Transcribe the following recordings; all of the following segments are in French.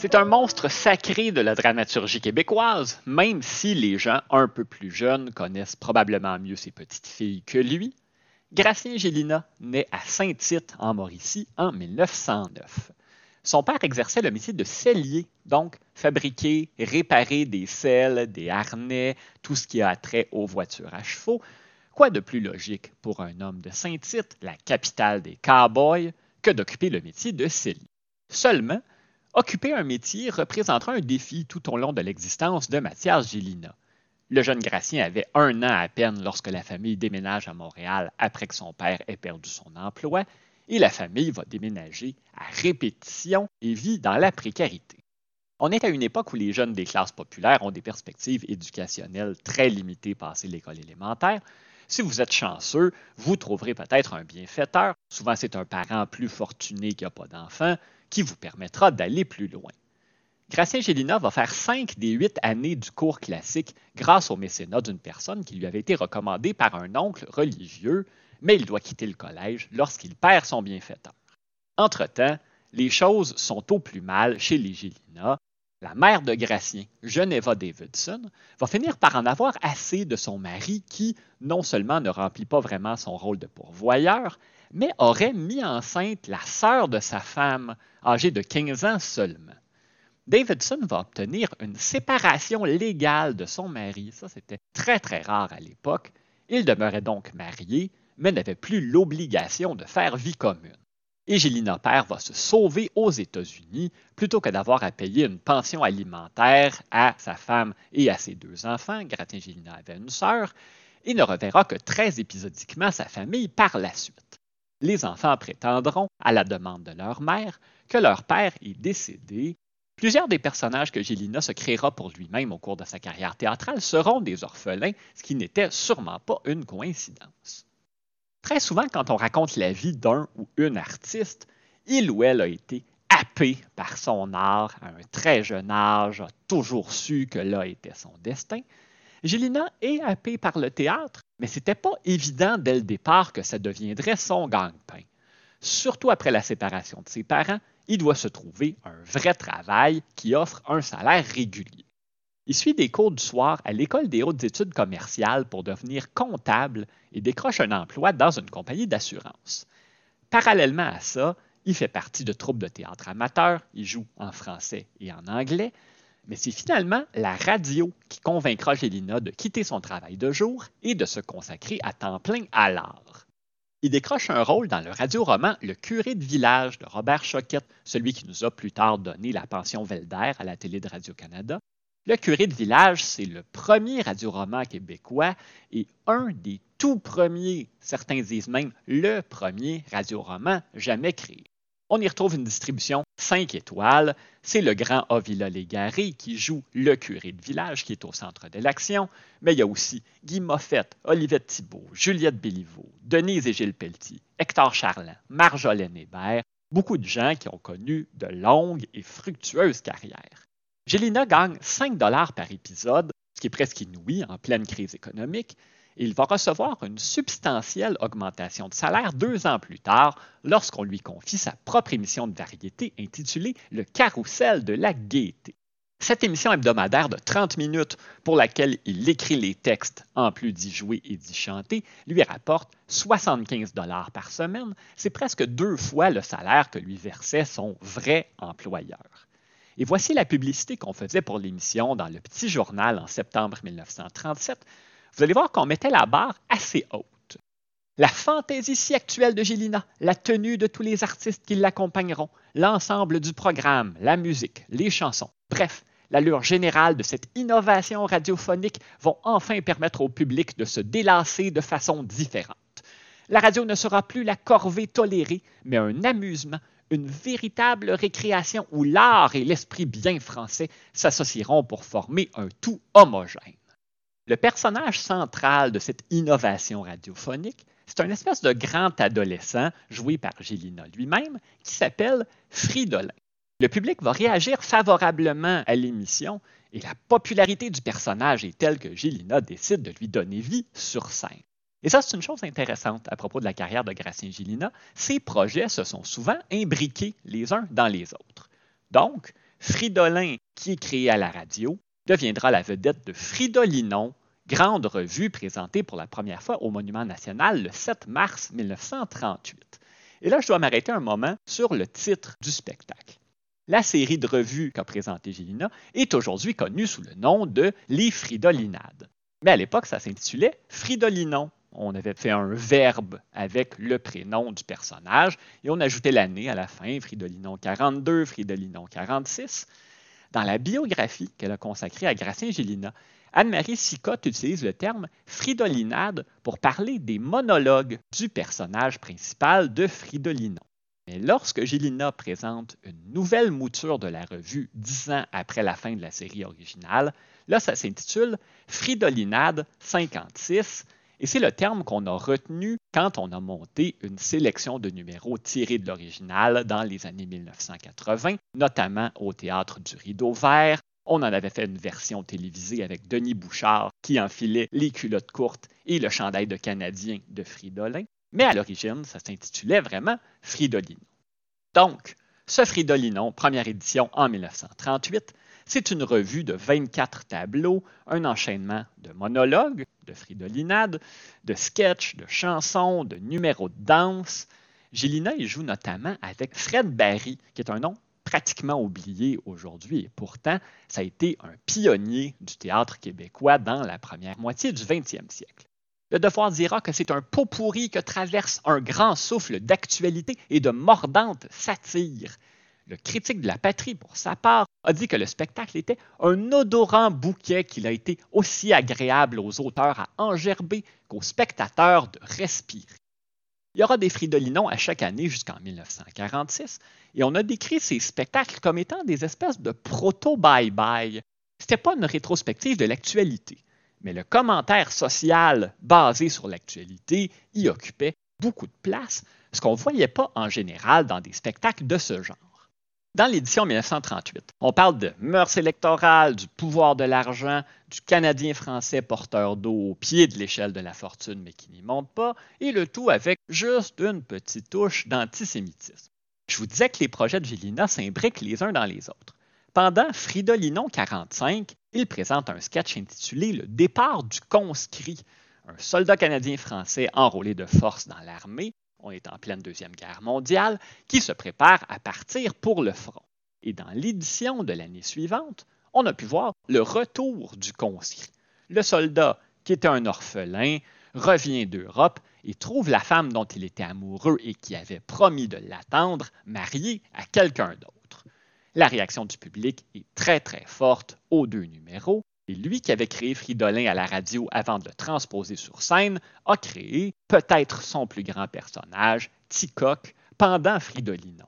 C'est un monstre sacré de la dramaturgie québécoise, même si les gens un peu plus jeunes connaissent probablement mieux ses petites filles que lui. Gracien Gélina naît à Saint-Tite, en Mauricie, en 1909. Son père exerçait le métier de sellier, donc fabriquer, réparer des selles, des harnais, tout ce qui a trait aux voitures à chevaux. Quoi de plus logique pour un homme de Saint-Tite, la capitale des cowboys, que d'occuper le métier de sellier? Seulement, Occuper un métier représentera un défi tout au long de l'existence de Mathias Gélina. Le jeune Gracien avait un an à peine lorsque la famille déménage à Montréal après que son père ait perdu son emploi, et la famille va déménager à répétition et vit dans la précarité. On est à une époque où les jeunes des classes populaires ont des perspectives éducationnelles très limitées passé l'école élémentaire. Si vous êtes chanceux, vous trouverez peut-être un bienfaiteur. Souvent, c'est un parent plus fortuné qui n'a pas d'enfant qui vous permettra d'aller plus loin. Gracien Gélina va faire cinq des huit années du cours classique grâce au mécénat d'une personne qui lui avait été recommandée par un oncle religieux, mais il doit quitter le collège lorsqu'il perd son bienfaiteur. Entre-temps, les choses sont au plus mal chez les Gélina. La mère de Gracien, Geneva Davidson, va finir par en avoir assez de son mari qui, non seulement ne remplit pas vraiment son rôle de pourvoyeur, mais aurait mis enceinte la sœur de sa femme, âgée de 15 ans seulement. Davidson va obtenir une séparation légale de son mari. Ça, c'était très, très rare à l'époque. Il demeurait donc marié, mais n'avait plus l'obligation de faire vie commune. Et Gélina Père va se sauver aux États-Unis plutôt que d'avoir à payer une pension alimentaire à sa femme et à ses deux enfants. Gratin Gélina avait une sœur et ne reverra que très épisodiquement sa famille par la suite les enfants prétendront, à la demande de leur mère, que leur père est décédé. Plusieurs des personnages que Gélina se créera pour lui-même au cours de sa carrière théâtrale seront des orphelins, ce qui n'était sûrement pas une coïncidence. Très souvent, quand on raconte la vie d'un ou une artiste, il ou elle a été happé par son art à un très jeune âge, a toujours su que là était son destin. Gélina est happée par le théâtre, mais ce n'était pas évident dès le départ que ça deviendrait son gagne-pain. Surtout après la séparation de ses parents, il doit se trouver un vrai travail qui offre un salaire régulier. Il suit des cours du soir à l'École des hautes études commerciales pour devenir comptable et décroche un emploi dans une compagnie d'assurance. Parallèlement à ça, il fait partie de troupes de théâtre amateurs, il joue en français et en anglais, mais c'est finalement la radio qui convaincra Gélina de quitter son travail de jour et de se consacrer à temps plein à l'art. Il décroche un rôle dans le radioroman Le curé de village de Robert Choquette, celui qui nous a plus tard donné la pension Velder à la télé de Radio-Canada. Le curé de village, c'est le premier radioroman québécois et un des tout premiers, certains disent même le premier radioroman jamais créé. On y retrouve une distribution 5 étoiles. C'est le grand Avila Légaré qui joue le curé de village qui est au centre de l'action. Mais il y a aussi Guy Moffett, Olivette Thibault, Juliette Béliveau, Denise et Gilles Pelletier, Hector Charland, Marjolaine Hébert, beaucoup de gens qui ont connu de longues et fructueuses carrières. Gélina gagne 5 dollars par épisode, ce qui est presque inouï en pleine crise économique, il va recevoir une substantielle augmentation de salaire deux ans plus tard lorsqu'on lui confie sa propre émission de variété intitulée Le Carrousel de la gaieté. Cette émission hebdomadaire de 30 minutes pour laquelle il écrit les textes en plus d'y jouer et d'y chanter lui rapporte 75 dollars par semaine. C'est presque deux fois le salaire que lui versait son vrai employeur. Et voici la publicité qu'on faisait pour l'émission dans le Petit Journal en septembre 1937 vous allez voir qu'on mettait la barre assez haute. La fantaisie si actuelle de Gélina, la tenue de tous les artistes qui l'accompagneront, l'ensemble du programme, la musique, les chansons, bref, l'allure générale de cette innovation radiophonique vont enfin permettre au public de se délasser de façon différente. La radio ne sera plus la corvée tolérée, mais un amusement, une véritable récréation où l'art et l'esprit bien français s'associeront pour former un tout homogène. Le personnage central de cette innovation radiophonique, c'est un espèce de grand adolescent joué par Gélina lui-même qui s'appelle Fridolin. Le public va réagir favorablement à l'émission et la popularité du personnage est telle que Gélina décide de lui donner vie sur scène. Et ça, c'est une chose intéressante à propos de la carrière de Gracien Gélina. Ces projets se sont souvent imbriqués les uns dans les autres. Donc, Fridolin, qui est créé à la radio, deviendra la vedette de Fridolinon, grande revue présentée pour la première fois au Monument national le 7 mars 1938. Et là, je dois m'arrêter un moment sur le titre du spectacle. La série de revues qu'a présentée Gélina est aujourd'hui connue sous le nom de Les Fridolinades. Mais à l'époque, ça s'intitulait Fridolinon. On avait fait un verbe avec le prénom du personnage et on ajoutait l'année à la fin, Fridolinon 42, Fridolinon 46. Dans la biographie qu'elle a consacrée à Gracien Gélina, Anne-Marie Sicotte utilise le terme fridolinade pour parler des monologues du personnage principal de Fridolinon. Mais lorsque Gélina présente une nouvelle mouture de la revue dix ans après la fin de la série originale, là, ça s'intitule Fridolinade 56 et c'est le terme qu'on a retenu quand on a monté une sélection de numéros tirés de l'original dans les années 1980, notamment au théâtre du Rideau Vert. On en avait fait une version télévisée avec Denis Bouchard qui enfilait les culottes courtes et le chandail de Canadien de Fridolin. Mais à l'origine, ça s'intitulait vraiment Fridolino. Donc, ce Fridolinon, première édition en 1938, c'est une revue de 24 tableaux, un enchaînement de monologues, de fridolinades, de sketchs, de chansons, de numéros de danse. Gélina y joue notamment avec Fred Barry, qui est un nom pratiquement oublié aujourd'hui et pourtant ça a été un pionnier du théâtre québécois dans la première moitié du 20e siècle. Le devoir dira que c'est un pot pourri que traverse un grand souffle d'actualité et de mordante satire. Le critique de la patrie, pour sa part, a dit que le spectacle était un odorant bouquet qu'il a été aussi agréable aux auteurs à engerber qu'aux spectateurs de respirer. Il y aura des fridolinons à chaque année jusqu'en 1946, et on a décrit ces spectacles comme étant des espèces de proto-bye-bye. C'était pas une rétrospective de l'actualité mais le commentaire social basé sur l'actualité y occupait beaucoup de place, ce qu'on ne voyait pas en général dans des spectacles de ce genre. Dans l'édition 1938, on parle de mœurs électorales, du pouvoir de l'argent, du Canadien français porteur d'eau au pied de l'échelle de la fortune mais qui n'y monte pas, et le tout avec juste une petite touche d'antisémitisme. Je vous disais que les projets de Villina s'imbriquent les uns dans les autres. Pendant Fridolinon 45, il présente un sketch intitulé Le départ du conscrit, un soldat canadien-français enrôlé de force dans l'armée, on est en pleine Deuxième Guerre mondiale, qui se prépare à partir pour le front. Et dans l'édition de l'année suivante, on a pu voir le retour du conscrit. Le soldat, qui était un orphelin, revient d'Europe et trouve la femme dont il était amoureux et qui avait promis de l'attendre mariée à quelqu'un d'autre. La réaction du public est très très forte aux deux numéros. Et lui qui avait créé Fridolin à la radio avant de le transposer sur scène, a créé peut-être son plus grand personnage, Ticoc, pendant Fridolinon.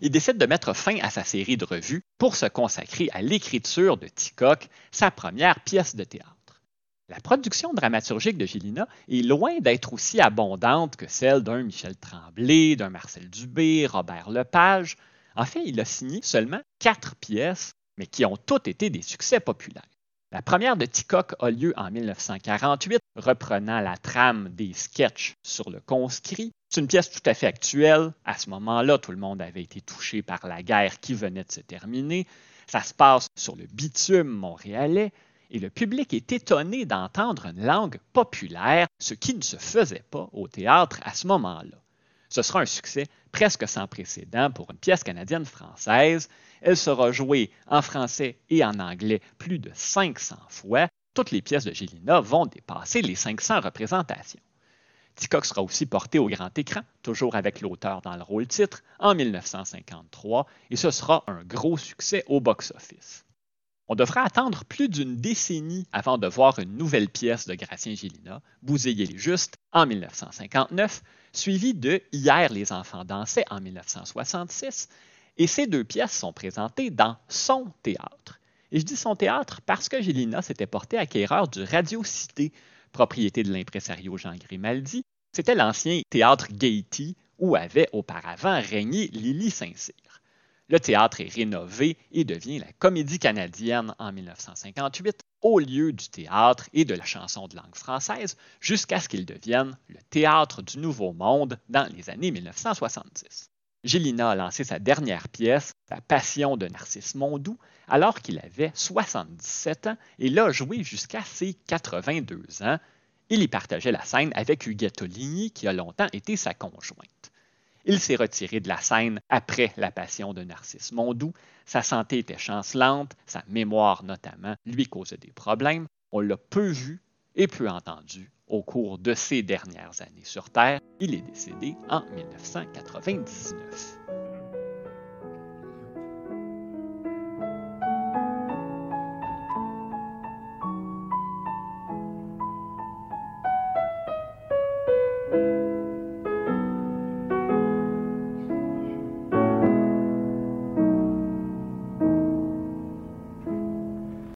Il décide de mettre fin à sa série de revues pour se consacrer à l'écriture de Ticoc, sa première pièce de théâtre. La production dramaturgique de Gélina est loin d'être aussi abondante que celle d'un Michel Tremblay, d'un Marcel Dubé, Robert Lepage, en fait, il a signé seulement quatre pièces, mais qui ont toutes été des succès populaires. La première de Ticoc a lieu en 1948, reprenant la trame des sketchs sur le conscrit. C'est une pièce tout à fait actuelle. À ce moment-là, tout le monde avait été touché par la guerre qui venait de se terminer. Ça se passe sur le bitume montréalais et le public est étonné d'entendre une langue populaire, ce qui ne se faisait pas au théâtre à ce moment-là. Ce sera un succès presque sans précédent pour une pièce canadienne-française. Elle sera jouée en français et en anglais plus de 500 fois. Toutes les pièces de Gélina vont dépasser les 500 représentations. Ticoc sera aussi porté au grand écran, toujours avec l'auteur dans le rôle titre, en 1953, et ce sera un gros succès au box-office. On devra attendre plus d'une décennie avant de voir une nouvelle pièce de Gratien Gélina, Bousiller les Justes, en 1959, suivie de Hier les enfants dansaient en 1966, et ces deux pièces sont présentées dans son théâtre. Et je dis son théâtre parce que Gélina s'était porté acquéreur du Radio Cité, propriété de l'impresario Jean Grimaldi. C'était l'ancien théâtre Gaiety où avait auparavant régné Lily Saint-Cyr. Le théâtre est rénové et devient la Comédie canadienne en 1958 au lieu du théâtre et de la chanson de langue française jusqu'à ce qu'il devienne le théâtre du Nouveau Monde dans les années 1970. Gélina a lancé sa dernière pièce, La Passion de Narcisse Mondou, alors qu'il avait 77 ans et l'a joué jusqu'à ses 82 ans. Il y partageait la scène avec Huguette Oligny, qui a longtemps été sa conjointe. Il s'est retiré de la scène après La Passion de Narcisse Mondou. Sa santé était chancelante, sa mémoire notamment lui causait des problèmes. On l'a peu vu et peu entendu au cours de ses dernières années sur Terre. Il est décédé en 1999.